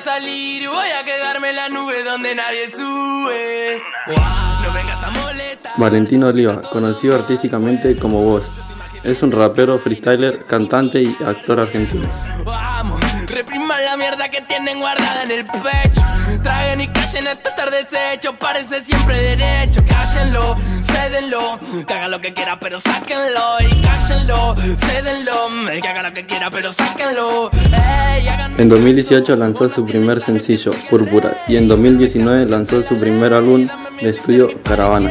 a salir, voy a quedarme en la nube donde nadie sube. No vengas a molestar. Valentino Oliva, conocido artísticamente como Voz, es un rapero, freestyler, cantante y actor argentino. Vamos, repriman la mierda que tienen guardada en el pecho. Traguen y callen esto estar deshecho, parece siempre derecho. Cállenlo, cédenlo, que haga lo que quiera, pero sáquenlo. Y cállenlo, cédenlo, que haga lo que quiera, pero sáquenlo. Ey, hagan- En 2018 lanzó su primer sencillo, Púrpura, y en 2019 lanzó su primer álbum de estudio, Caravana.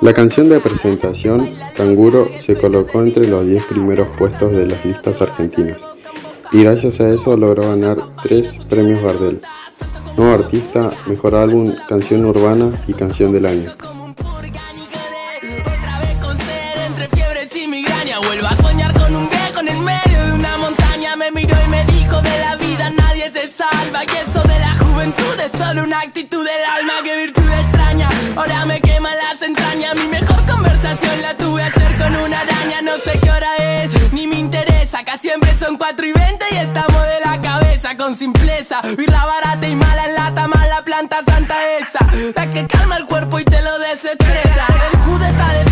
La canción de presentación, Canguro, se colocó entre los 10 primeros puestos de las listas argentinas y gracias a eso logró ganar 3 premios Gardel. Nuevo artista, mejor álbum, canción urbana y canción del año. La tuve ayer con una araña No sé qué hora es, ni me interesa Acá siempre son 4 y 20 y estamos de la cabeza con simpleza. Birra barata y mala en lata, mala planta santa esa. La que calma el cuerpo y te lo desestresa. El jude está de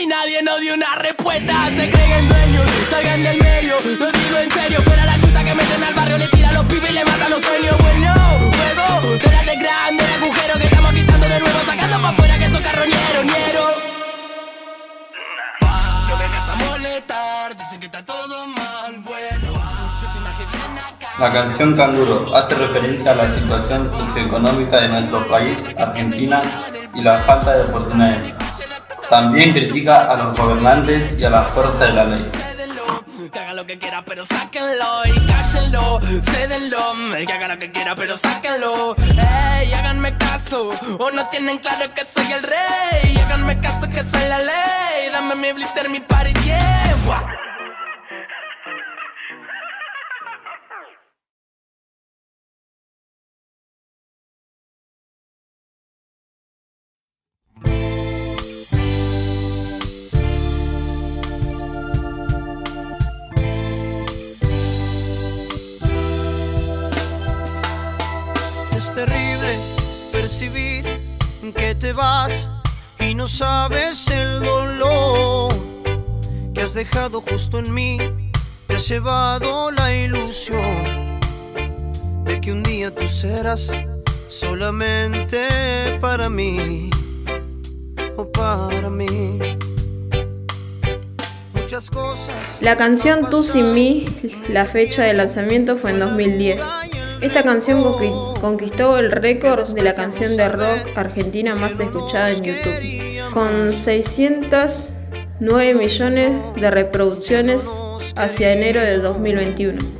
y nadie nos dio una respuesta Se creen dueños, salgan del medio Lo digo en serio, fuera la chuta que meten al barrio Le tira a los pibes y le mata los sueños Bueno, juego la de grande el agujero que estamos quitando de nuevo Sacando pa' afuera que son carroñeros, ñeros no vengas a molestar, dicen que está todo mal, bueno. Te. La canción Canguro hace referencia a la situación socioeconómica de nuestro país, Argentina, y la falta de oportunidades. También critica a los gobernantes y a la fuerza de la ley. Que haga lo que quiera, pero sáquenlo y cállenlo. Cédenlo, que haga lo que quiera, pero sáquenlo. Ey, háganme caso, o no tienen claro que soy el rey. Háganme caso que soy la ley. Dame mi blister, mi party, yeah. Es terrible percibir que te vas y no sabes el dolor que has dejado justo en mí. Te has llevado la ilusión de que un día tú serás solamente para mí o para mí. Muchas cosas. La canción Tú sin mí, la fecha de lanzamiento fue en 2010. Esta canción conqui- conquistó el récord de la canción de rock argentina más escuchada en YouTube, con 609 millones de reproducciones hacia enero de 2021.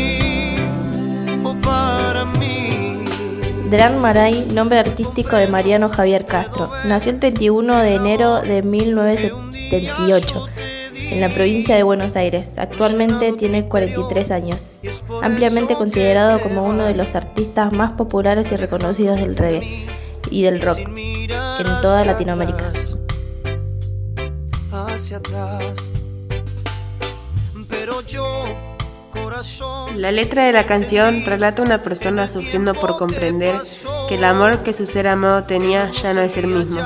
Dran Maray, nombre artístico de Mariano Javier Castro, nació el 31 de enero de 1978 en la provincia de Buenos Aires. Actualmente tiene 43 años, ampliamente considerado como uno de los artistas más populares y reconocidos del reggae y del rock en toda Latinoamérica. Pero yo la letra de la canción relata a una persona sufriendo por comprender que el amor que su ser amado tenía ya no es el mismo.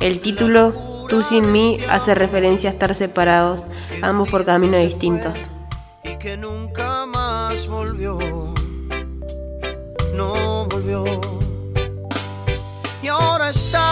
El título, Tú sin mí, hace referencia a estar separados, ambos por caminos distintos. Y que nunca más volvió, no volvió. Y ahora estás